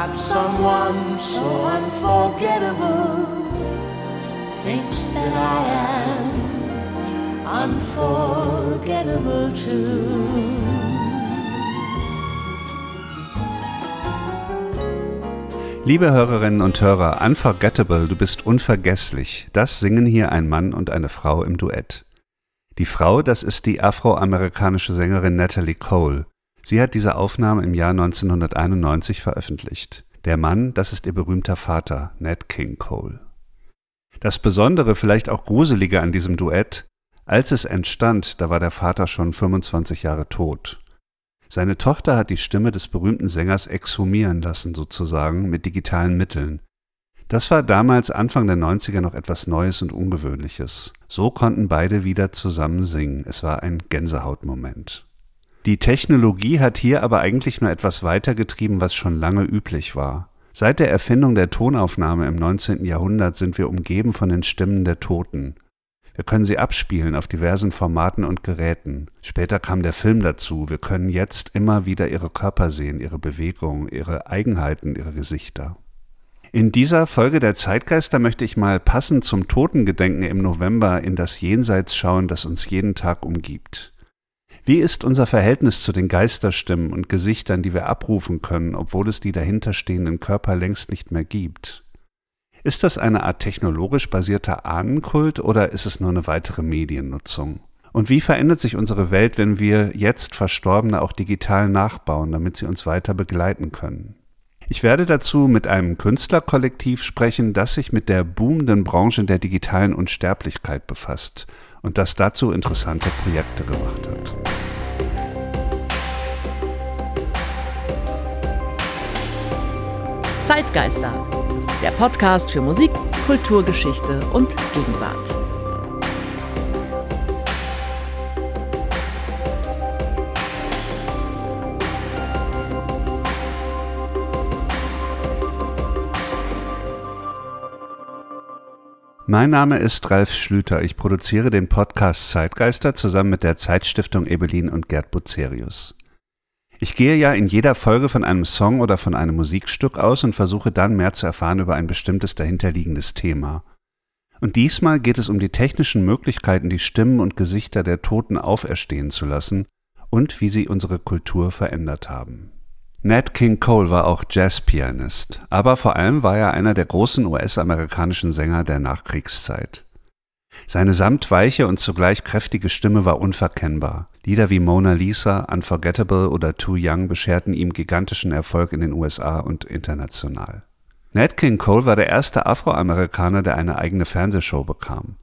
that someone so unforgettable Thinks that I am unforgettable too. Liebe Hörerinnen und Hörer, Unforgettable, du bist unvergesslich. Das singen hier ein Mann und eine Frau im Duett. Die Frau, das ist die afroamerikanische Sängerin Natalie Cole. Sie hat diese Aufnahme im Jahr 1991 veröffentlicht. Der Mann, das ist ihr berühmter Vater, Nat King Cole. Das Besondere, vielleicht auch Gruselige an diesem Duett, als es entstand, da war der Vater schon 25 Jahre tot. Seine Tochter hat die Stimme des berühmten Sängers exhumieren lassen, sozusagen, mit digitalen Mitteln. Das war damals Anfang der 90er noch etwas Neues und Ungewöhnliches. So konnten beide wieder zusammen singen. Es war ein Gänsehautmoment. Die Technologie hat hier aber eigentlich nur etwas weitergetrieben, was schon lange üblich war. Seit der Erfindung der Tonaufnahme im 19. Jahrhundert sind wir umgeben von den Stimmen der Toten. Wir können sie abspielen auf diversen Formaten und Geräten. Später kam der Film dazu. Wir können jetzt immer wieder ihre Körper sehen, ihre Bewegungen, ihre Eigenheiten, ihre Gesichter. In dieser Folge der Zeitgeister möchte ich mal passend zum Totengedenken im November in das Jenseits schauen, das uns jeden Tag umgibt. Wie ist unser Verhältnis zu den Geisterstimmen und Gesichtern, die wir abrufen können, obwohl es die dahinterstehenden Körper längst nicht mehr gibt? Ist das eine Art technologisch basierter Ahnenkult oder ist es nur eine weitere Mediennutzung? Und wie verändert sich unsere Welt, wenn wir jetzt Verstorbene auch digital nachbauen, damit sie uns weiter begleiten können? Ich werde dazu mit einem Künstlerkollektiv sprechen, das sich mit der boomenden Branche der digitalen Unsterblichkeit befasst und das dazu interessante Projekte gemacht hat. Zeitgeister, der Podcast für Musik, Kulturgeschichte und Gegenwart. Mein Name ist Ralf Schlüter. Ich produziere den Podcast Zeitgeister zusammen mit der Zeitstiftung Ebelin und Gerd Bucerius. Ich gehe ja in jeder Folge von einem Song oder von einem Musikstück aus und versuche dann mehr zu erfahren über ein bestimmtes dahinterliegendes Thema. Und diesmal geht es um die technischen Möglichkeiten, die Stimmen und Gesichter der Toten auferstehen zu lassen und wie sie unsere Kultur verändert haben. Nat King Cole war auch Jazzpianist, aber vor allem war er einer der großen US-amerikanischen Sänger der Nachkriegszeit. Seine samtweiche und zugleich kräftige Stimme war unverkennbar. Lieder wie Mona Lisa, Unforgettable oder Too Young bescherten ihm gigantischen Erfolg in den USA und international. Nat King Cole war der erste Afroamerikaner, der eine eigene Fernsehshow bekam.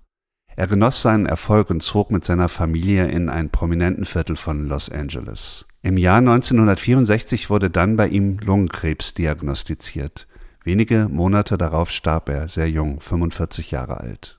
Er genoss seinen Erfolg und zog mit seiner Familie in ein prominenten Viertel von Los Angeles. Im Jahr 1964 wurde dann bei ihm Lungenkrebs diagnostiziert. Wenige Monate darauf starb er, sehr jung, 45 Jahre alt.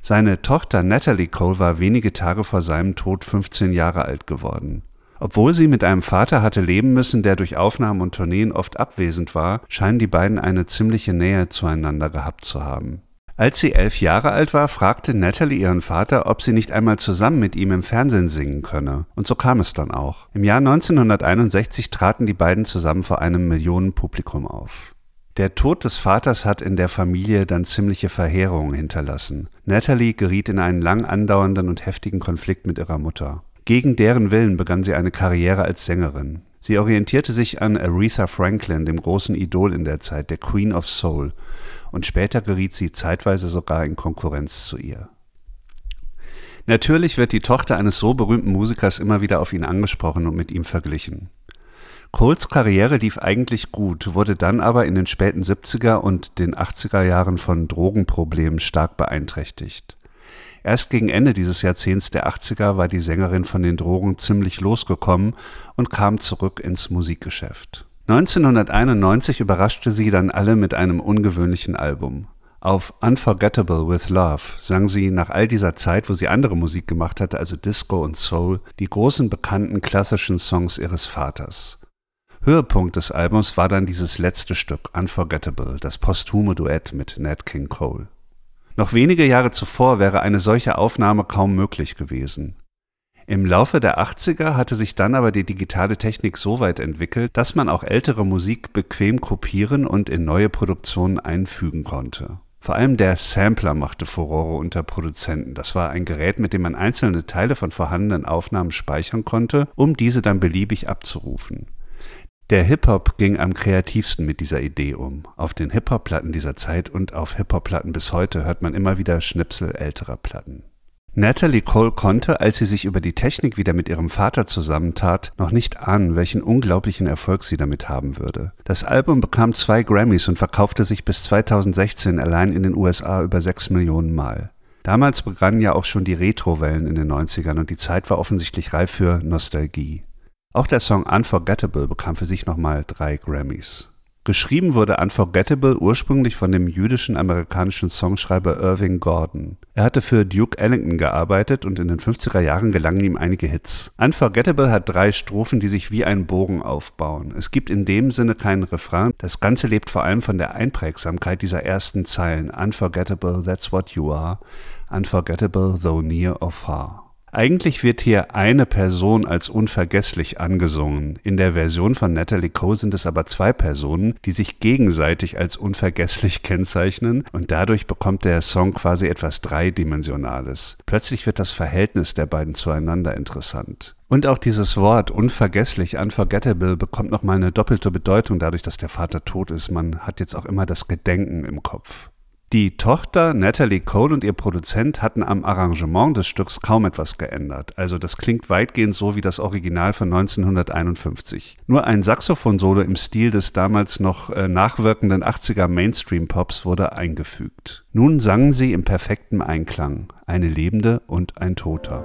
Seine Tochter Natalie Cole war wenige Tage vor seinem Tod 15 Jahre alt geworden. Obwohl sie mit einem Vater hatte leben müssen, der durch Aufnahmen und Tourneen oft abwesend war, scheinen die beiden eine ziemliche Nähe zueinander gehabt zu haben. Als sie elf Jahre alt war, fragte Natalie ihren Vater, ob sie nicht einmal zusammen mit ihm im Fernsehen singen könne. Und so kam es dann auch. Im Jahr 1961 traten die beiden zusammen vor einem Millionenpublikum auf. Der Tod des Vaters hat in der Familie dann ziemliche Verheerungen hinterlassen. Natalie geriet in einen lang andauernden und heftigen Konflikt mit ihrer Mutter. Gegen deren Willen begann sie eine Karriere als Sängerin. Sie orientierte sich an Aretha Franklin, dem großen Idol in der Zeit, der Queen of Soul, und später geriet sie zeitweise sogar in Konkurrenz zu ihr. Natürlich wird die Tochter eines so berühmten Musikers immer wieder auf ihn angesprochen und mit ihm verglichen. Coles Karriere lief eigentlich gut, wurde dann aber in den späten 70er und den 80er Jahren von Drogenproblemen stark beeinträchtigt. Erst gegen Ende dieses Jahrzehnts der 80er war die Sängerin von den Drogen ziemlich losgekommen und kam zurück ins Musikgeschäft. 1991 überraschte sie dann alle mit einem ungewöhnlichen Album. Auf Unforgettable with Love sang sie nach all dieser Zeit, wo sie andere Musik gemacht hatte, also Disco und Soul, die großen bekannten klassischen Songs ihres Vaters. Höhepunkt des Albums war dann dieses letzte Stück, Unforgettable, das posthume Duett mit Nat King Cole. Noch wenige Jahre zuvor wäre eine solche Aufnahme kaum möglich gewesen. Im Laufe der 80er hatte sich dann aber die digitale Technik so weit entwickelt, dass man auch ältere Musik bequem kopieren und in neue Produktionen einfügen konnte. Vor allem der Sampler machte Furore unter Produzenten. Das war ein Gerät, mit dem man einzelne Teile von vorhandenen Aufnahmen speichern konnte, um diese dann beliebig abzurufen. Der Hip-Hop ging am kreativsten mit dieser Idee um. Auf den Hip-Hop-Platten dieser Zeit und auf Hip-Hop-Platten bis heute hört man immer wieder Schnipsel älterer Platten. Natalie Cole konnte, als sie sich über die Technik wieder mit ihrem Vater zusammentat, noch nicht ahnen, welchen unglaublichen Erfolg sie damit haben würde. Das Album bekam zwei Grammys und verkaufte sich bis 2016 allein in den USA über sechs Millionen Mal. Damals begannen ja auch schon die Retro-Wellen in den 90ern und die Zeit war offensichtlich reif für Nostalgie. Auch der Song Unforgettable bekam für sich nochmal drei Grammys. Geschrieben wurde Unforgettable ursprünglich von dem jüdischen amerikanischen Songschreiber Irving Gordon. Er hatte für Duke Ellington gearbeitet und in den 50er Jahren gelangen ihm einige Hits. Unforgettable hat drei Strophen, die sich wie ein Bogen aufbauen. Es gibt in dem Sinne keinen Refrain. Das Ganze lebt vor allem von der Einprägsamkeit dieser ersten Zeilen. Unforgettable, that's what you are. Unforgettable, though near or far. Eigentlich wird hier eine Person als unvergesslich angesungen. In der Version von Natalie Cole sind es aber zwei Personen, die sich gegenseitig als unvergesslich kennzeichnen und dadurch bekommt der Song quasi etwas Dreidimensionales. Plötzlich wird das Verhältnis der beiden zueinander interessant. Und auch dieses Wort unvergesslich, unforgettable, bekommt nochmal eine doppelte Bedeutung dadurch, dass der Vater tot ist. Man hat jetzt auch immer das Gedenken im Kopf. Die Tochter Natalie Cole und ihr Produzent hatten am Arrangement des Stücks kaum etwas geändert. Also das klingt weitgehend so wie das Original von 1951. Nur ein Saxophonsolo im Stil des damals noch äh, nachwirkenden 80er Mainstream-Pops wurde eingefügt. Nun sangen sie im perfekten Einklang, eine Lebende und ein Toter.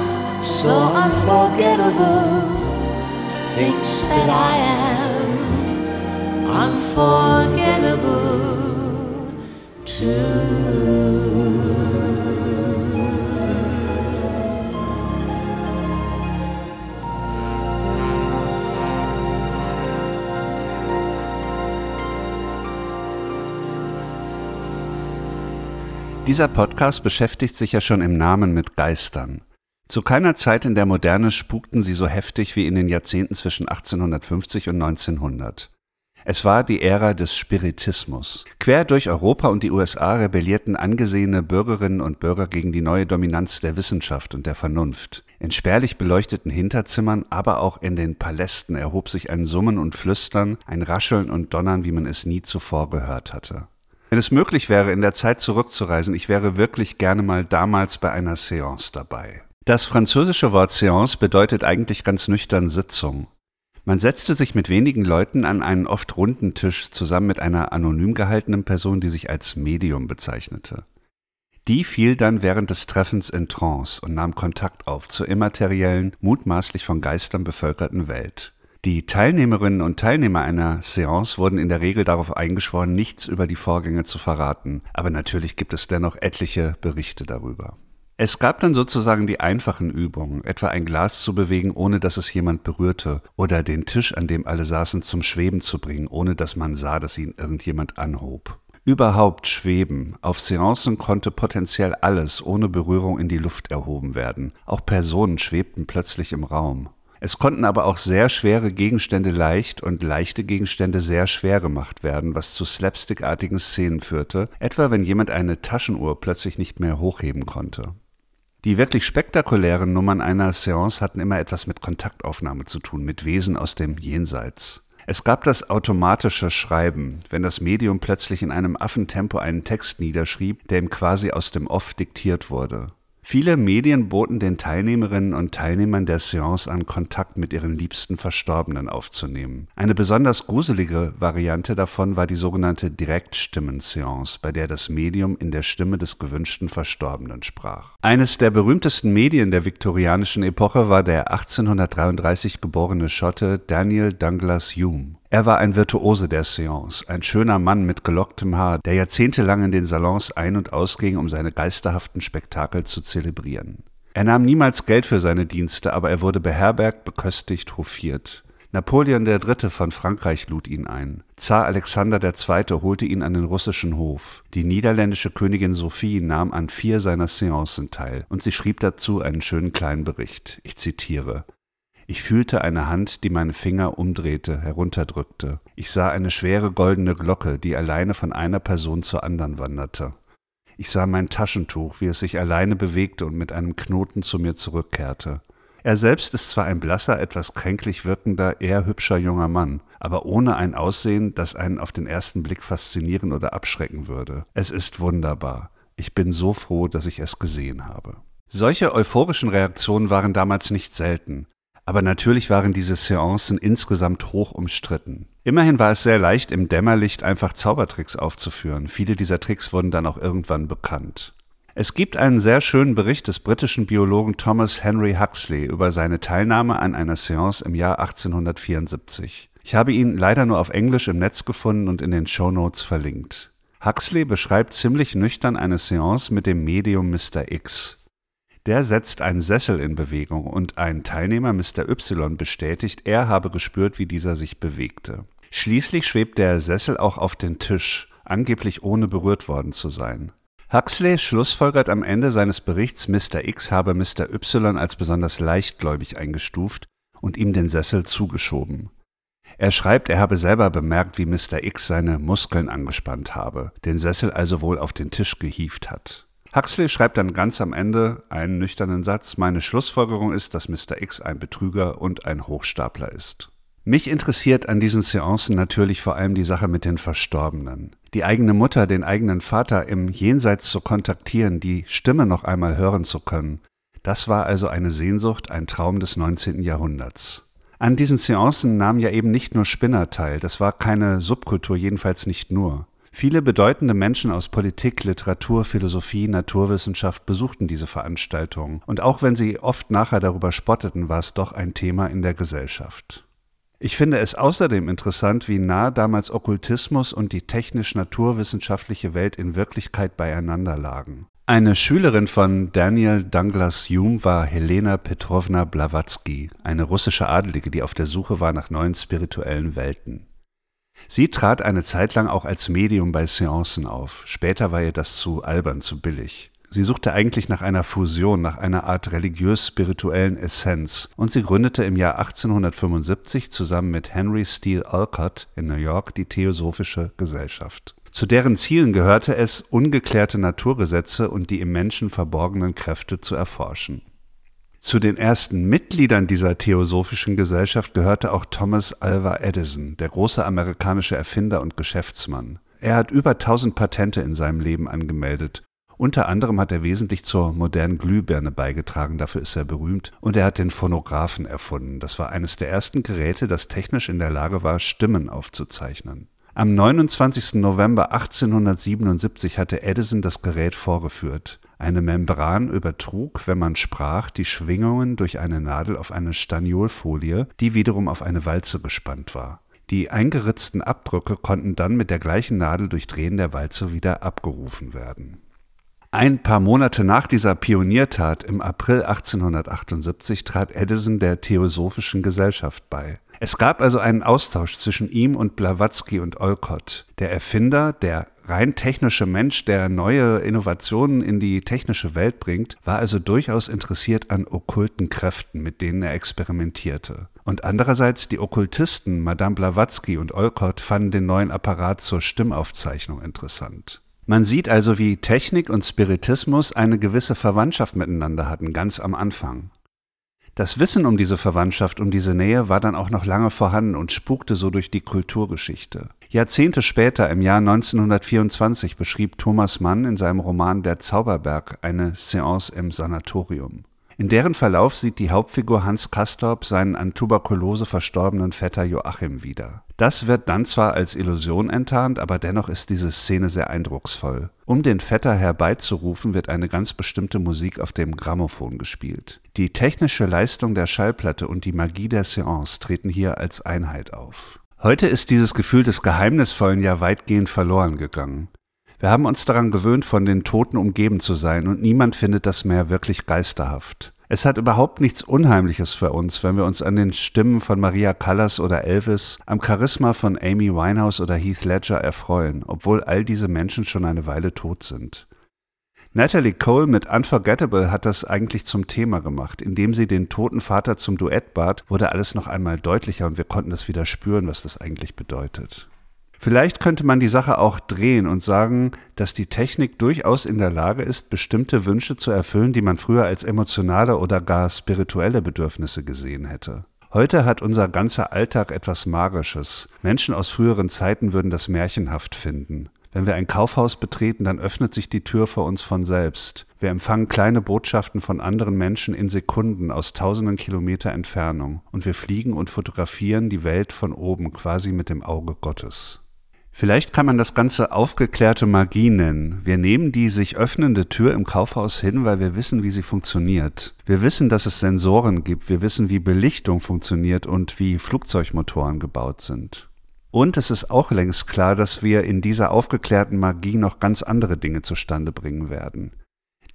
unforgettable thinks that I am unforgettable too. Dieser Podcast beschäftigt sich ja schon im Namen mit Geistern. Zu keiner Zeit in der Moderne spukten sie so heftig wie in den Jahrzehnten zwischen 1850 und 1900. Es war die Ära des Spiritismus. Quer durch Europa und die USA rebellierten angesehene Bürgerinnen und Bürger gegen die neue Dominanz der Wissenschaft und der Vernunft. In spärlich beleuchteten Hinterzimmern, aber auch in den Palästen erhob sich ein Summen und Flüstern, ein Rascheln und Donnern, wie man es nie zuvor gehört hatte. Wenn es möglich wäre, in der Zeit zurückzureisen, ich wäre wirklich gerne mal damals bei einer Seance dabei. Das französische Wort Seance bedeutet eigentlich ganz nüchtern Sitzung. Man setzte sich mit wenigen Leuten an einen oft runden Tisch zusammen mit einer anonym gehaltenen Person, die sich als Medium bezeichnete. Die fiel dann während des Treffens in Trance und nahm Kontakt auf zur immateriellen, mutmaßlich von Geistern bevölkerten Welt. Die Teilnehmerinnen und Teilnehmer einer Seance wurden in der Regel darauf eingeschworen, nichts über die Vorgänge zu verraten, aber natürlich gibt es dennoch etliche Berichte darüber. Es gab dann sozusagen die einfachen Übungen, etwa ein Glas zu bewegen, ohne dass es jemand berührte, oder den Tisch, an dem alle saßen, zum Schweben zu bringen, ohne dass man sah, dass ihn irgendjemand anhob. Überhaupt schweben. Auf Seancen konnte potenziell alles ohne Berührung in die Luft erhoben werden. Auch Personen schwebten plötzlich im Raum. Es konnten aber auch sehr schwere Gegenstände leicht und leichte Gegenstände sehr schwer gemacht werden, was zu slapstickartigen Szenen führte, etwa wenn jemand eine Taschenuhr plötzlich nicht mehr hochheben konnte. Die wirklich spektakulären Nummern einer Seance hatten immer etwas mit Kontaktaufnahme zu tun, mit Wesen aus dem Jenseits. Es gab das automatische Schreiben, wenn das Medium plötzlich in einem Affentempo einen Text niederschrieb, der ihm quasi aus dem Off diktiert wurde. Viele Medien boten den Teilnehmerinnen und Teilnehmern der Seance an, Kontakt mit ihren liebsten Verstorbenen aufzunehmen. Eine besonders gruselige Variante davon war die sogenannte Direktstimmen-Seance, bei der das Medium in der Stimme des gewünschten Verstorbenen sprach. Eines der berühmtesten Medien der viktorianischen Epoche war der 1833 geborene Schotte Daniel Douglas Hume. Er war ein Virtuose der Seance, ein schöner Mann mit gelocktem Haar, der jahrzehntelang in den Salons ein- und ausging, um seine geisterhaften Spektakel zu zelebrieren. Er nahm niemals Geld für seine Dienste, aber er wurde beherbergt, beköstigt, hofiert. Napoleon III. von Frankreich lud ihn ein. Zar Alexander II. holte ihn an den russischen Hof. Die niederländische Königin Sophie nahm an vier seiner Seancen teil, und sie schrieb dazu einen schönen kleinen Bericht. Ich zitiere ich fühlte eine Hand, die meine Finger umdrehte, herunterdrückte. Ich sah eine schwere goldene Glocke, die alleine von einer Person zur anderen wanderte. Ich sah mein Taschentuch, wie es sich alleine bewegte und mit einem Knoten zu mir zurückkehrte. Er selbst ist zwar ein blasser, etwas kränklich wirkender, eher hübscher junger Mann, aber ohne ein Aussehen, das einen auf den ersten Blick faszinieren oder abschrecken würde. Es ist wunderbar. Ich bin so froh, dass ich es gesehen habe. Solche euphorischen Reaktionen waren damals nicht selten. Aber natürlich waren diese Seancen insgesamt hoch umstritten. Immerhin war es sehr leicht, im Dämmerlicht einfach Zaubertricks aufzuführen. Viele dieser Tricks wurden dann auch irgendwann bekannt. Es gibt einen sehr schönen Bericht des britischen Biologen Thomas Henry Huxley über seine Teilnahme an einer Seance im Jahr 1874. Ich habe ihn leider nur auf Englisch im Netz gefunden und in den Show Notes verlinkt. Huxley beschreibt ziemlich nüchtern eine Seance mit dem Medium Mr. X. Der setzt einen Sessel in Bewegung und ein Teilnehmer, Mr. Y, bestätigt, er habe gespürt, wie dieser sich bewegte. Schließlich schwebt der Sessel auch auf den Tisch, angeblich ohne berührt worden zu sein. Huxley schlussfolgert am Ende seines Berichts, Mr. X habe Mr. Y als besonders leichtgläubig eingestuft und ihm den Sessel zugeschoben. Er schreibt, er habe selber bemerkt, wie Mr. X seine Muskeln angespannt habe, den Sessel also wohl auf den Tisch gehievt hat. Huxley schreibt dann ganz am Ende einen nüchternen Satz, meine Schlussfolgerung ist, dass Mr. X ein Betrüger und ein Hochstapler ist. Mich interessiert an diesen Seancen natürlich vor allem die Sache mit den Verstorbenen. Die eigene Mutter, den eigenen Vater im Jenseits zu kontaktieren, die Stimme noch einmal hören zu können, das war also eine Sehnsucht, ein Traum des 19. Jahrhunderts. An diesen Seancen nahmen ja eben nicht nur Spinner teil, das war keine Subkultur, jedenfalls nicht nur. Viele bedeutende Menschen aus Politik, Literatur, Philosophie, Naturwissenschaft besuchten diese Veranstaltungen, und auch wenn sie oft nachher darüber spotteten, war es doch ein Thema in der Gesellschaft. Ich finde es außerdem interessant, wie nah damals Okkultismus und die technisch-naturwissenschaftliche Welt in Wirklichkeit beieinander lagen. Eine Schülerin von Daniel Douglas Hume war Helena Petrovna Blavatsky, eine russische Adelige, die auf der Suche war nach neuen spirituellen Welten. Sie trat eine Zeit lang auch als Medium bei Seancen auf, später war ihr das zu albern, zu billig. Sie suchte eigentlich nach einer Fusion, nach einer Art religiös-spirituellen Essenz und sie gründete im Jahr 1875 zusammen mit Henry Steele Olcott in New York die Theosophische Gesellschaft. Zu deren Zielen gehörte es, ungeklärte Naturgesetze und die im Menschen verborgenen Kräfte zu erforschen. Zu den ersten Mitgliedern dieser Theosophischen Gesellschaft gehörte auch Thomas Alva Edison, der große amerikanische Erfinder und Geschäftsmann. Er hat über 1000 Patente in seinem Leben angemeldet unter anderem hat er wesentlich zur modernen Glühbirne beigetragen, dafür ist er berühmt, und er hat den Phonographen erfunden. Das war eines der ersten Geräte, das technisch in der Lage war, Stimmen aufzuzeichnen. Am 29. November 1877 hatte Edison das Gerät vorgeführt. Eine Membran übertrug, wenn man sprach, die Schwingungen durch eine Nadel auf eine Staniolfolie, die wiederum auf eine Walze gespannt war. Die eingeritzten Abdrücke konnten dann mit der gleichen Nadel durch Drehen der Walze wieder abgerufen werden. Ein paar Monate nach dieser Pioniertat im April 1878 trat Edison der Theosophischen Gesellschaft bei. Es gab also einen Austausch zwischen ihm und Blavatsky und Olcott. Der Erfinder, der rein technische Mensch, der neue Innovationen in die technische Welt bringt, war also durchaus interessiert an okkulten Kräften, mit denen er experimentierte. Und andererseits die Okkultisten Madame Blavatsky und Olcott fanden den neuen Apparat zur Stimmaufzeichnung interessant. Man sieht also, wie Technik und Spiritismus eine gewisse Verwandtschaft miteinander hatten, ganz am Anfang. Das Wissen um diese Verwandtschaft, um diese Nähe war dann auch noch lange vorhanden und spukte so durch die Kulturgeschichte. Jahrzehnte später, im Jahr 1924, beschrieb Thomas Mann in seinem Roman Der Zauberberg eine Seance im Sanatorium. In deren Verlauf sieht die Hauptfigur Hans Castorp seinen an Tuberkulose verstorbenen Vetter Joachim wieder. Das wird dann zwar als Illusion enttarnt, aber dennoch ist diese Szene sehr eindrucksvoll. Um den Vetter herbeizurufen, wird eine ganz bestimmte Musik auf dem Grammophon gespielt. Die technische Leistung der Schallplatte und die Magie der Seance treten hier als Einheit auf. Heute ist dieses Gefühl des Geheimnisvollen ja weitgehend verloren gegangen. Wir haben uns daran gewöhnt, von den Toten umgeben zu sein, und niemand findet das mehr wirklich geisterhaft. Es hat überhaupt nichts Unheimliches für uns, wenn wir uns an den Stimmen von Maria Callas oder Elvis, am Charisma von Amy Winehouse oder Heath Ledger erfreuen, obwohl all diese Menschen schon eine Weile tot sind. Natalie Cole mit Unforgettable hat das eigentlich zum Thema gemacht. Indem sie den toten Vater zum Duett bat, wurde alles noch einmal deutlicher und wir konnten es wieder spüren, was das eigentlich bedeutet. Vielleicht könnte man die Sache auch drehen und sagen, dass die Technik durchaus in der Lage ist, bestimmte Wünsche zu erfüllen, die man früher als emotionale oder gar spirituelle Bedürfnisse gesehen hätte. Heute hat unser ganzer Alltag etwas Magisches. Menschen aus früheren Zeiten würden das märchenhaft finden. Wenn wir ein Kaufhaus betreten, dann öffnet sich die Tür vor uns von selbst. Wir empfangen kleine Botschaften von anderen Menschen in Sekunden aus tausenden Kilometer Entfernung und wir fliegen und fotografieren die Welt von oben quasi mit dem Auge Gottes. Vielleicht kann man das Ganze aufgeklärte Magie nennen. Wir nehmen die sich öffnende Tür im Kaufhaus hin, weil wir wissen, wie sie funktioniert. Wir wissen, dass es Sensoren gibt, wir wissen, wie Belichtung funktioniert und wie Flugzeugmotoren gebaut sind. Und es ist auch längst klar, dass wir in dieser aufgeklärten Magie noch ganz andere Dinge zustande bringen werden.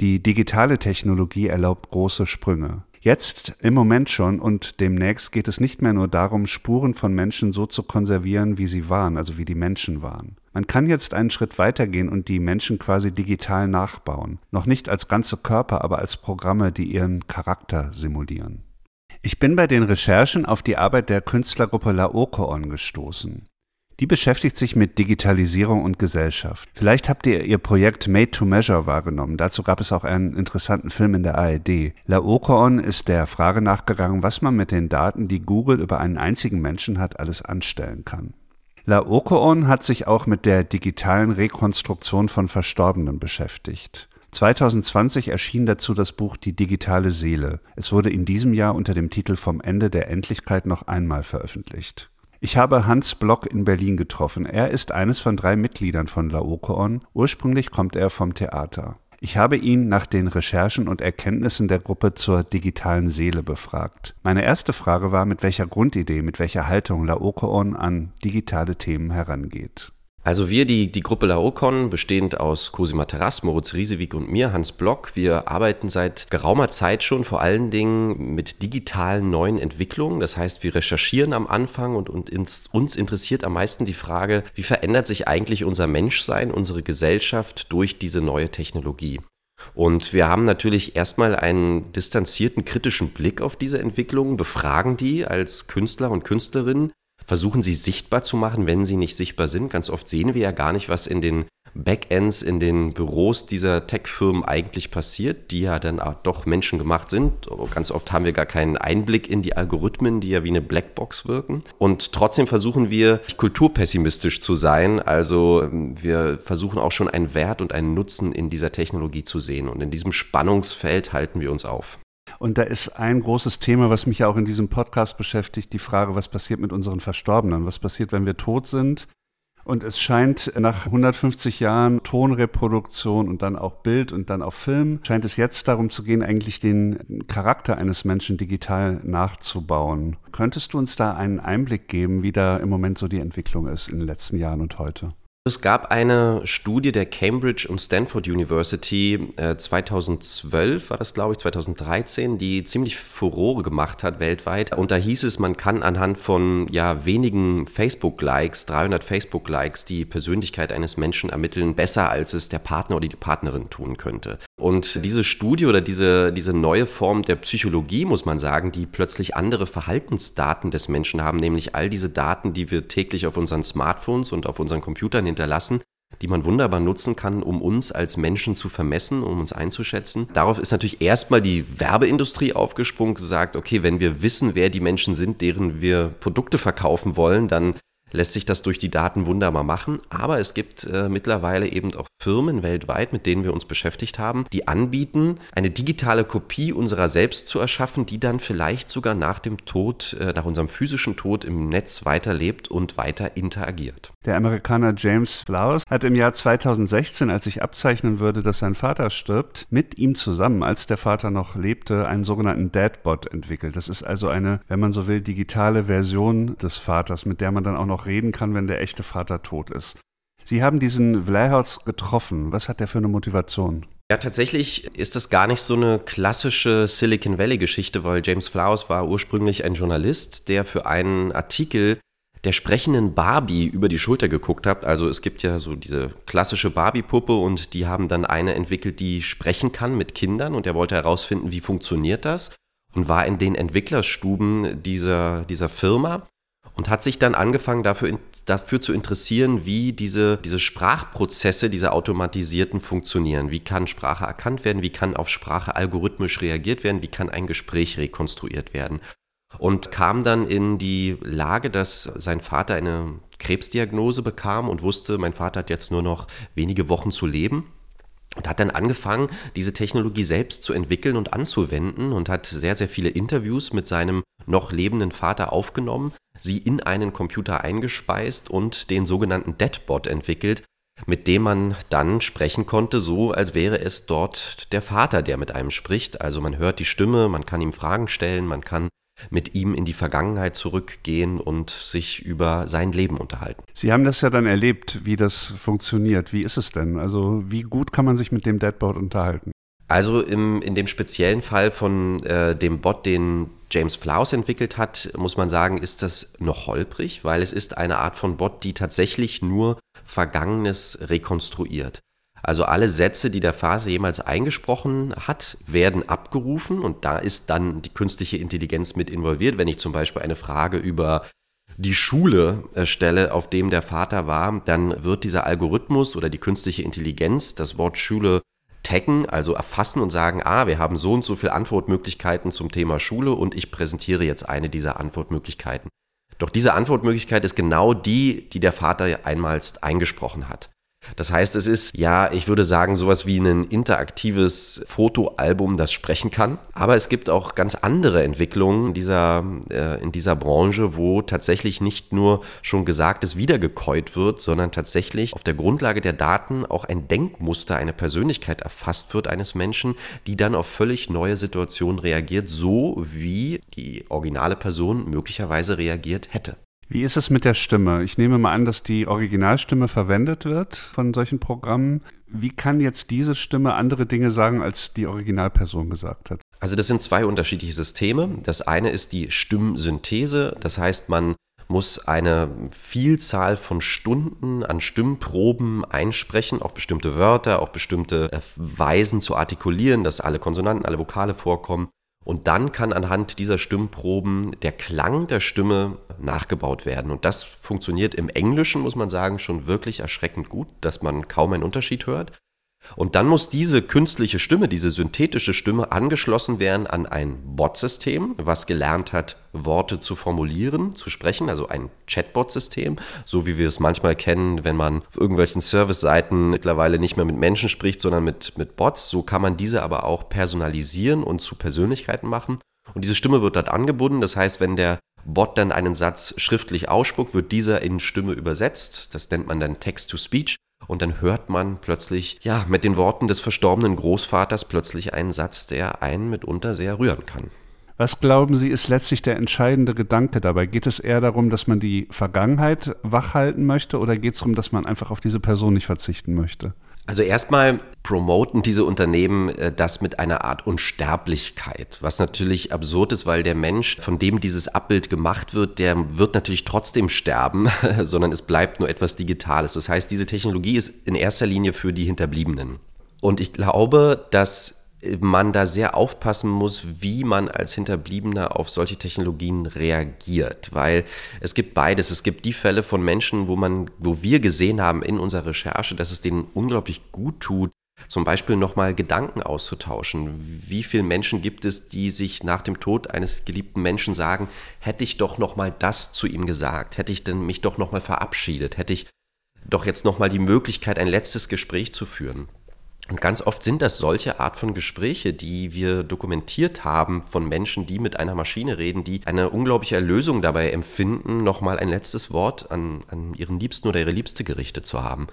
Die digitale Technologie erlaubt große Sprünge. Jetzt im Moment schon und demnächst geht es nicht mehr nur darum, Spuren von Menschen so zu konservieren, wie sie waren, also wie die Menschen waren. Man kann jetzt einen Schritt weitergehen und die Menschen quasi digital nachbauen. Noch nicht als ganze Körper, aber als Programme, die ihren Charakter simulieren. Ich bin bei den Recherchen auf die Arbeit der Künstlergruppe Laokoon gestoßen. Die beschäftigt sich mit Digitalisierung und Gesellschaft. Vielleicht habt ihr ihr Projekt Made to Measure wahrgenommen. Dazu gab es auch einen interessanten Film in der ARD. Laokoon ist der Frage nachgegangen, was man mit den Daten, die Google über einen einzigen Menschen hat, alles anstellen kann. Laokoon hat sich auch mit der digitalen Rekonstruktion von Verstorbenen beschäftigt. 2020 erschien dazu das Buch Die digitale Seele. Es wurde in diesem Jahr unter dem Titel Vom Ende der Endlichkeit noch einmal veröffentlicht. Ich habe Hans Block in Berlin getroffen. Er ist eines von drei Mitgliedern von Laokoon. Ursprünglich kommt er vom Theater. Ich habe ihn nach den Recherchen und Erkenntnissen der Gruppe zur digitalen Seele befragt. Meine erste Frage war, mit welcher Grundidee, mit welcher Haltung Laokoon an digitale Themen herangeht. Also wir, die, die Gruppe Laokon, bestehend aus Cosima Terras, Moritz Riesewig und mir, Hans Block, wir arbeiten seit geraumer Zeit schon vor allen Dingen mit digitalen neuen Entwicklungen. Das heißt, wir recherchieren am Anfang und, und ins, uns interessiert am meisten die Frage, wie verändert sich eigentlich unser Menschsein, unsere Gesellschaft durch diese neue Technologie? Und wir haben natürlich erstmal einen distanzierten, kritischen Blick auf diese Entwicklungen, befragen die als Künstler und Künstlerinnen, versuchen sie sichtbar zu machen, wenn sie nicht sichtbar sind. Ganz oft sehen wir ja gar nicht, was in den Backends, in den Büros dieser Tech-Firmen eigentlich passiert, die ja dann doch menschengemacht sind. Ganz oft haben wir gar keinen Einblick in die Algorithmen, die ja wie eine Blackbox wirken. Und trotzdem versuchen wir kulturpessimistisch zu sein. Also wir versuchen auch schon einen Wert und einen Nutzen in dieser Technologie zu sehen. Und in diesem Spannungsfeld halten wir uns auf. Und da ist ein großes Thema, was mich ja auch in diesem Podcast beschäftigt, die Frage, was passiert mit unseren Verstorbenen? Was passiert, wenn wir tot sind? Und es scheint nach 150 Jahren Tonreproduktion und dann auch Bild und dann auch Film, scheint es jetzt darum zu gehen, eigentlich den Charakter eines Menschen digital nachzubauen. Könntest du uns da einen Einblick geben, wie da im Moment so die Entwicklung ist in den letzten Jahren und heute? Es gab eine Studie der Cambridge und Stanford University äh, 2012, war das glaube ich, 2013, die ziemlich Furore gemacht hat weltweit. Und da hieß es, man kann anhand von ja, wenigen Facebook-Likes, 300 Facebook-Likes, die Persönlichkeit eines Menschen ermitteln, besser als es der Partner oder die Partnerin tun könnte. Und diese Studie oder diese, diese neue Form der Psychologie, muss man sagen, die plötzlich andere Verhaltensdaten des Menschen haben, nämlich all diese Daten, die wir täglich auf unseren Smartphones und auf unseren Computern hinterlassen, die man wunderbar nutzen kann, um uns als Menschen zu vermessen, um uns einzuschätzen. Darauf ist natürlich erstmal die Werbeindustrie aufgesprungen, gesagt, okay, wenn wir wissen, wer die Menschen sind, deren wir Produkte verkaufen wollen, dann lässt sich das durch die Daten wunderbar machen. Aber es gibt äh, mittlerweile eben auch Firmen weltweit, mit denen wir uns beschäftigt haben, die anbieten, eine digitale Kopie unserer selbst zu erschaffen, die dann vielleicht sogar nach dem Tod, äh, nach unserem physischen Tod im Netz weiterlebt und weiter interagiert. Der Amerikaner James Flowers hat im Jahr 2016, als sich abzeichnen würde, dass sein Vater stirbt, mit ihm zusammen, als der Vater noch lebte, einen sogenannten Deadbot entwickelt. Das ist also eine, wenn man so will, digitale Version des Vaters, mit der man dann auch noch reden kann, wenn der echte Vater tot ist. Sie haben diesen Vlahos getroffen. Was hat der für eine Motivation? Ja, tatsächlich ist das gar nicht so eine klassische Silicon Valley-Geschichte, weil James Flowers war ursprünglich ein Journalist, der für einen Artikel der sprechenden Barbie über die Schulter geguckt hat. Also es gibt ja so diese klassische Barbie-Puppe und die haben dann eine entwickelt, die sprechen kann mit Kindern und er wollte herausfinden, wie funktioniert das und war in den Entwicklerstuben dieser, dieser Firma und hat sich dann angefangen dafür, dafür zu interessieren, wie diese, diese Sprachprozesse, diese automatisierten funktionieren. Wie kann Sprache erkannt werden? Wie kann auf Sprache algorithmisch reagiert werden? Wie kann ein Gespräch rekonstruiert werden? Und kam dann in die Lage, dass sein Vater eine Krebsdiagnose bekam und wusste, mein Vater hat jetzt nur noch wenige Wochen zu leben und hat dann angefangen, diese Technologie selbst zu entwickeln und anzuwenden und hat sehr, sehr viele Interviews mit seinem noch lebenden Vater aufgenommen, sie in einen Computer eingespeist und den sogenannten Deadbot entwickelt, mit dem man dann sprechen konnte, so als wäre es dort der Vater, der mit einem spricht. Also man hört die Stimme, man kann ihm Fragen stellen, man kann mit ihm in die Vergangenheit zurückgehen und sich über sein Leben unterhalten. Sie haben das ja dann erlebt, wie das funktioniert. Wie ist es denn? Also wie gut kann man sich mit dem Deadbot unterhalten? Also im, in dem speziellen Fall von äh, dem Bot, den James Flaus entwickelt hat, muss man sagen, ist das noch holprig, weil es ist eine Art von Bot, die tatsächlich nur Vergangenes rekonstruiert. Also alle Sätze, die der Vater jemals eingesprochen hat, werden abgerufen und da ist dann die künstliche Intelligenz mit involviert. Wenn ich zum Beispiel eine Frage über die Schule äh, stelle, auf dem der Vater war, dann wird dieser Algorithmus oder die künstliche Intelligenz das Wort Schule taggen, also erfassen und sagen, ah, wir haben so und so viele Antwortmöglichkeiten zum Thema Schule und ich präsentiere jetzt eine dieser Antwortmöglichkeiten. Doch diese Antwortmöglichkeit ist genau die, die der Vater einmal eingesprochen hat. Das heißt, es ist ja, ich würde sagen, sowas wie ein interaktives Fotoalbum, das sprechen kann. Aber es gibt auch ganz andere Entwicklungen dieser, äh, in dieser Branche, wo tatsächlich nicht nur schon Gesagtes wiedergekäut wird, sondern tatsächlich auf der Grundlage der Daten auch ein Denkmuster, eine Persönlichkeit erfasst wird eines Menschen, die dann auf völlig neue Situationen reagiert, so wie die originale Person möglicherweise reagiert hätte. Wie ist es mit der Stimme? Ich nehme mal an, dass die Originalstimme verwendet wird von solchen Programmen. Wie kann jetzt diese Stimme andere Dinge sagen, als die Originalperson gesagt hat? Also das sind zwei unterschiedliche Systeme. Das eine ist die Stimmsynthese. Das heißt, man muss eine Vielzahl von Stunden an Stimmproben einsprechen, auch bestimmte Wörter, auch bestimmte Weisen zu artikulieren, dass alle Konsonanten, alle Vokale vorkommen. Und dann kann anhand dieser Stimmproben der Klang der Stimme nachgebaut werden. Und das funktioniert im Englischen, muss man sagen, schon wirklich erschreckend gut, dass man kaum einen Unterschied hört. Und dann muss diese künstliche Stimme, diese synthetische Stimme angeschlossen werden an ein Bot-System, was gelernt hat, Worte zu formulieren, zu sprechen, also ein Chatbot-System, so wie wir es manchmal kennen, wenn man auf irgendwelchen Service-Seiten mittlerweile nicht mehr mit Menschen spricht, sondern mit, mit Bots. So kann man diese aber auch personalisieren und zu Persönlichkeiten machen. Und diese Stimme wird dort angebunden. Das heißt, wenn der Bot dann einen Satz schriftlich ausspuckt, wird dieser in Stimme übersetzt. Das nennt man dann Text-to-Speech. Und dann hört man plötzlich, ja, mit den Worten des verstorbenen Großvaters plötzlich einen Satz, der einen mitunter sehr rühren kann. Was glauben Sie, ist letztlich der entscheidende Gedanke dabei? Geht es eher darum, dass man die Vergangenheit wachhalten möchte oder geht es darum, dass man einfach auf diese Person nicht verzichten möchte? Also erstmal promoten diese Unternehmen äh, das mit einer Art Unsterblichkeit, was natürlich absurd ist, weil der Mensch, von dem dieses Abbild gemacht wird, der wird natürlich trotzdem sterben, sondern es bleibt nur etwas Digitales. Das heißt, diese Technologie ist in erster Linie für die Hinterbliebenen. Und ich glaube, dass man da sehr aufpassen muss, wie man als Hinterbliebener auf solche Technologien reagiert, weil es gibt beides. Es gibt die Fälle von Menschen, wo man, wo wir gesehen haben in unserer Recherche, dass es denen unglaublich gut tut, zum Beispiel nochmal Gedanken auszutauschen. Wie viele Menschen gibt es, die sich nach dem Tod eines geliebten Menschen sagen, hätte ich doch nochmal das zu ihm gesagt, hätte ich denn mich doch nochmal verabschiedet, hätte ich doch jetzt nochmal die Möglichkeit, ein letztes Gespräch zu führen. Und ganz oft sind das solche Art von Gespräche, die wir dokumentiert haben von Menschen, die mit einer Maschine reden, die eine unglaubliche Erlösung dabei empfinden, nochmal ein letztes Wort an, an ihren Liebsten oder ihre Liebste gerichtet zu haben.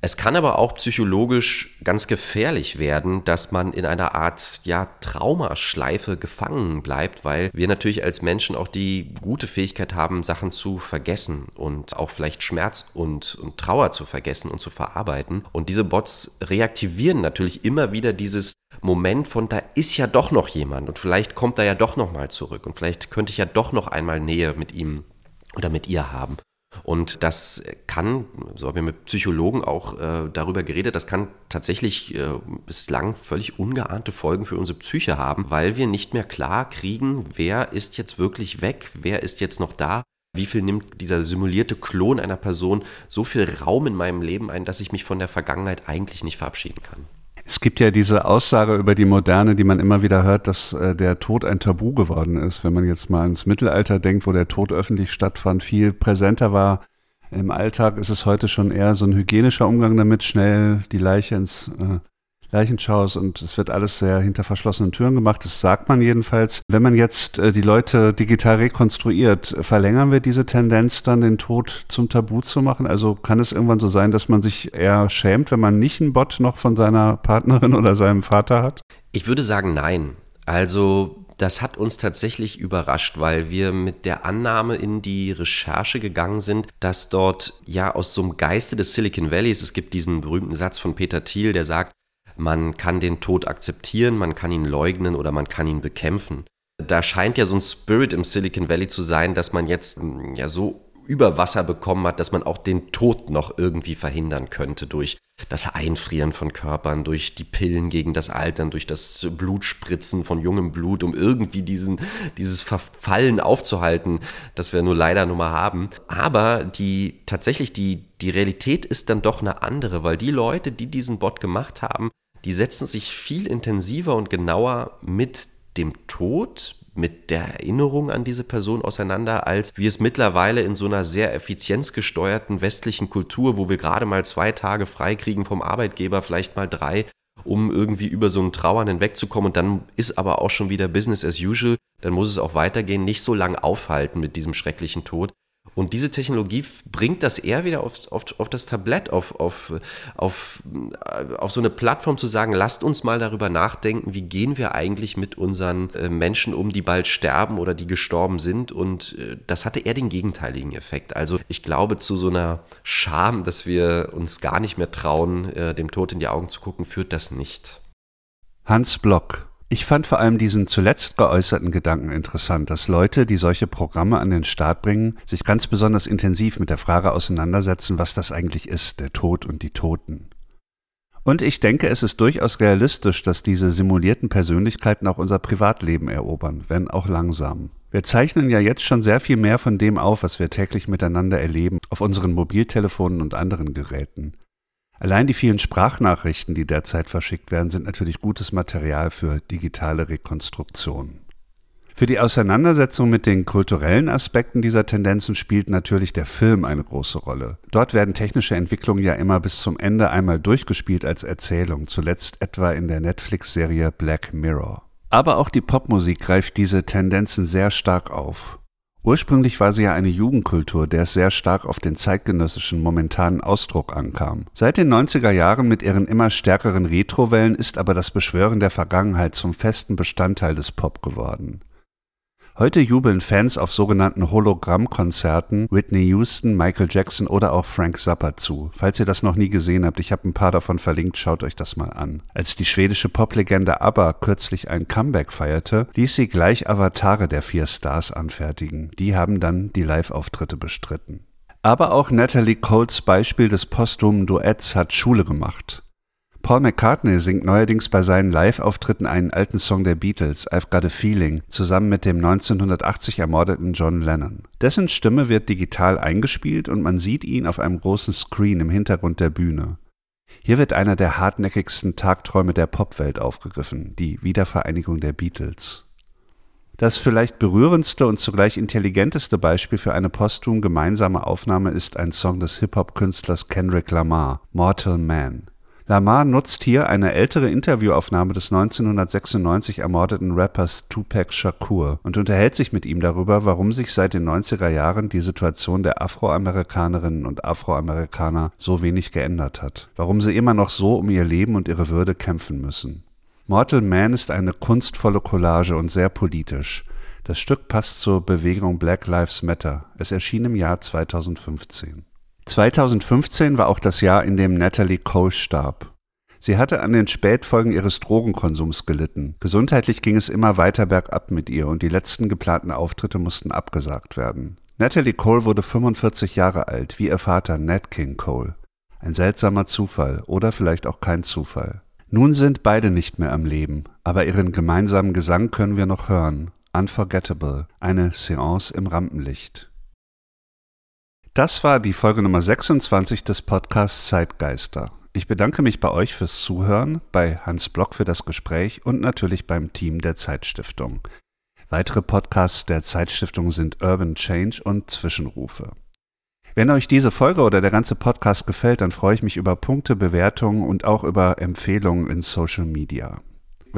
Es kann aber auch psychologisch ganz gefährlich werden, dass man in einer Art ja, Traumaschleife gefangen bleibt, weil wir natürlich als Menschen auch die gute Fähigkeit haben, Sachen zu vergessen und auch vielleicht Schmerz und, und Trauer zu vergessen und zu verarbeiten. Und diese Bots reaktivieren natürlich immer wieder dieses Moment von, da ist ja doch noch jemand und vielleicht kommt er ja doch noch mal zurück und vielleicht könnte ich ja doch noch einmal Nähe mit ihm oder mit ihr haben. Und das kann, so haben wir mit Psychologen auch äh, darüber geredet, das kann tatsächlich äh, bislang völlig ungeahnte Folgen für unsere Psyche haben, weil wir nicht mehr klar kriegen, wer ist jetzt wirklich weg, wer ist jetzt noch da. Wie viel nimmt dieser simulierte Klon einer Person so viel Raum in meinem Leben ein, dass ich mich von der Vergangenheit eigentlich nicht verabschieden kann? Es gibt ja diese Aussage über die Moderne, die man immer wieder hört, dass äh, der Tod ein Tabu geworden ist. Wenn man jetzt mal ins Mittelalter denkt, wo der Tod öffentlich stattfand, viel präsenter war. Im Alltag ist es heute schon eher so ein hygienischer Umgang damit, schnell die Leiche ins äh, Leichenschaus und es wird alles sehr hinter verschlossenen Türen gemacht. Das sagt man jedenfalls. Wenn man jetzt äh, die Leute digital rekonstruiert, verlängern wir diese Tendenz dann, den Tod zum Tabu zu machen? Also kann es irgendwann so sein, dass man sich eher schämt, wenn man nicht einen Bot noch von seiner Partnerin oder seinem Vater hat? Ich würde sagen, nein. Also das hat uns tatsächlich überrascht, weil wir mit der Annahme in die Recherche gegangen sind, dass dort ja aus so einem Geiste des Silicon Valleys, es gibt diesen berühmten Satz von Peter Thiel, der sagt, man kann den Tod akzeptieren, man kann ihn leugnen oder man kann ihn bekämpfen. Da scheint ja so ein Spirit im Silicon Valley zu sein, dass man jetzt hm, ja so über Wasser bekommen hat, dass man auch den Tod noch irgendwie verhindern könnte durch das Einfrieren von Körpern, durch die Pillen gegen das Altern, durch das Blutspritzen von jungem Blut, um irgendwie diesen, dieses Verfallen aufzuhalten, das wir nur leider nur mal haben. Aber die tatsächlich die, die Realität ist dann doch eine andere, weil die Leute, die diesen Bot gemacht haben, die setzen sich viel intensiver und genauer mit dem Tod, mit der Erinnerung an diese Person auseinander, als wie es mittlerweile in so einer sehr effizienzgesteuerten westlichen Kultur, wo wir gerade mal zwei Tage frei kriegen vom Arbeitgeber, vielleicht mal drei, um irgendwie über so einen Trauern hinwegzukommen. Und dann ist aber auch schon wieder Business as usual. Dann muss es auch weitergehen, nicht so lange aufhalten mit diesem schrecklichen Tod. Und diese Technologie bringt das eher wieder auf, auf, auf das Tablett, auf, auf, auf, äh, auf so eine Plattform zu sagen, lasst uns mal darüber nachdenken, wie gehen wir eigentlich mit unseren äh, Menschen um, die bald sterben oder die gestorben sind. Und äh, das hatte eher den gegenteiligen Effekt. Also ich glaube, zu so einer Scham, dass wir uns gar nicht mehr trauen, dem Tod in die Augen zu gucken, führt das nicht. Hans Block ich fand vor allem diesen zuletzt geäußerten Gedanken interessant, dass Leute, die solche Programme an den Start bringen, sich ganz besonders intensiv mit der Frage auseinandersetzen, was das eigentlich ist, der Tod und die Toten. Und ich denke, es ist durchaus realistisch, dass diese simulierten Persönlichkeiten auch unser Privatleben erobern, wenn auch langsam. Wir zeichnen ja jetzt schon sehr viel mehr von dem auf, was wir täglich miteinander erleben, auf unseren Mobiltelefonen und anderen Geräten. Allein die vielen Sprachnachrichten, die derzeit verschickt werden, sind natürlich gutes Material für digitale Rekonstruktion. Für die Auseinandersetzung mit den kulturellen Aspekten dieser Tendenzen spielt natürlich der Film eine große Rolle. Dort werden technische Entwicklungen ja immer bis zum Ende einmal durchgespielt als Erzählung, zuletzt etwa in der Netflix-Serie Black Mirror. Aber auch die Popmusik greift diese Tendenzen sehr stark auf. Ursprünglich war sie ja eine Jugendkultur, der es sehr stark auf den zeitgenössischen momentanen Ausdruck ankam. Seit den 90er Jahren mit ihren immer stärkeren Retrowellen ist aber das Beschwören der Vergangenheit zum festen Bestandteil des Pop geworden. Heute jubeln Fans auf sogenannten Hologrammkonzerten Whitney Houston, Michael Jackson oder auch Frank Zappa zu. Falls ihr das noch nie gesehen habt, ich habe ein paar davon verlinkt, schaut euch das mal an. Als die schwedische Poplegende ABBA kürzlich ein Comeback feierte, ließ sie gleich Avatare der vier Stars anfertigen. Die haben dann die Live-Auftritte bestritten. Aber auch Natalie Coles Beispiel des posthumen Duetts hat Schule gemacht. Paul McCartney singt neuerdings bei seinen Live-Auftritten einen alten Song der Beatles, I've Got a Feeling, zusammen mit dem 1980 ermordeten John Lennon. Dessen Stimme wird digital eingespielt und man sieht ihn auf einem großen Screen im Hintergrund der Bühne. Hier wird einer der hartnäckigsten Tagträume der Popwelt aufgegriffen, die Wiedervereinigung der Beatles. Das vielleicht berührendste und zugleich intelligenteste Beispiel für eine posthum gemeinsame Aufnahme ist ein Song des Hip-Hop-Künstlers Kendrick Lamar, Mortal Man. Lamar nutzt hier eine ältere Interviewaufnahme des 1996 ermordeten Rappers Tupac Shakur und unterhält sich mit ihm darüber, warum sich seit den 90er Jahren die Situation der Afroamerikanerinnen und Afroamerikaner so wenig geändert hat, warum sie immer noch so um ihr Leben und ihre Würde kämpfen müssen. Mortal Man ist eine kunstvolle Collage und sehr politisch. Das Stück passt zur Bewegung Black Lives Matter. Es erschien im Jahr 2015. 2015 war auch das Jahr, in dem Natalie Cole starb. Sie hatte an den Spätfolgen ihres Drogenkonsums gelitten. Gesundheitlich ging es immer weiter bergab mit ihr und die letzten geplanten Auftritte mussten abgesagt werden. Natalie Cole wurde 45 Jahre alt, wie ihr Vater Nat King Cole. Ein seltsamer Zufall oder vielleicht auch kein Zufall. Nun sind beide nicht mehr am Leben, aber ihren gemeinsamen Gesang können wir noch hören. Unforgettable, eine Seance im Rampenlicht. Das war die Folge Nummer 26 des Podcasts Zeitgeister. Ich bedanke mich bei euch fürs Zuhören, bei Hans Block für das Gespräch und natürlich beim Team der Zeitstiftung. Weitere Podcasts der Zeitstiftung sind Urban Change und Zwischenrufe. Wenn euch diese Folge oder der ganze Podcast gefällt, dann freue ich mich über Punkte, Bewertungen und auch über Empfehlungen in Social Media.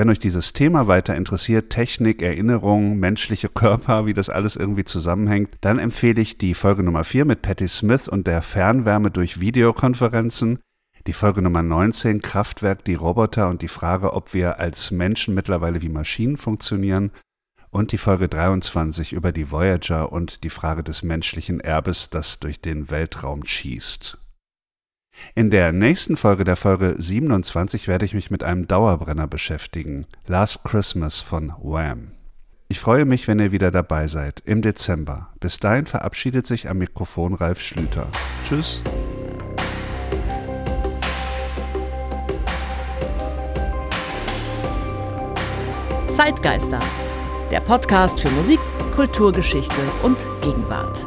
Wenn euch dieses Thema weiter interessiert, Technik, Erinnerung, menschliche Körper, wie das alles irgendwie zusammenhängt, dann empfehle ich die Folge Nummer 4 mit Patti Smith und der Fernwärme durch Videokonferenzen, die Folge Nummer 19 Kraftwerk, die Roboter und die Frage, ob wir als Menschen mittlerweile wie Maschinen funktionieren und die Folge 23 über die Voyager und die Frage des menschlichen Erbes, das durch den Weltraum schießt. In der nächsten Folge der Folge 27 werde ich mich mit einem Dauerbrenner beschäftigen, Last Christmas von Wham. Ich freue mich, wenn ihr wieder dabei seid, im Dezember. Bis dahin verabschiedet sich am Mikrofon Ralf Schlüter. Tschüss. Zeitgeister, der Podcast für Musik, Kulturgeschichte und Gegenwart.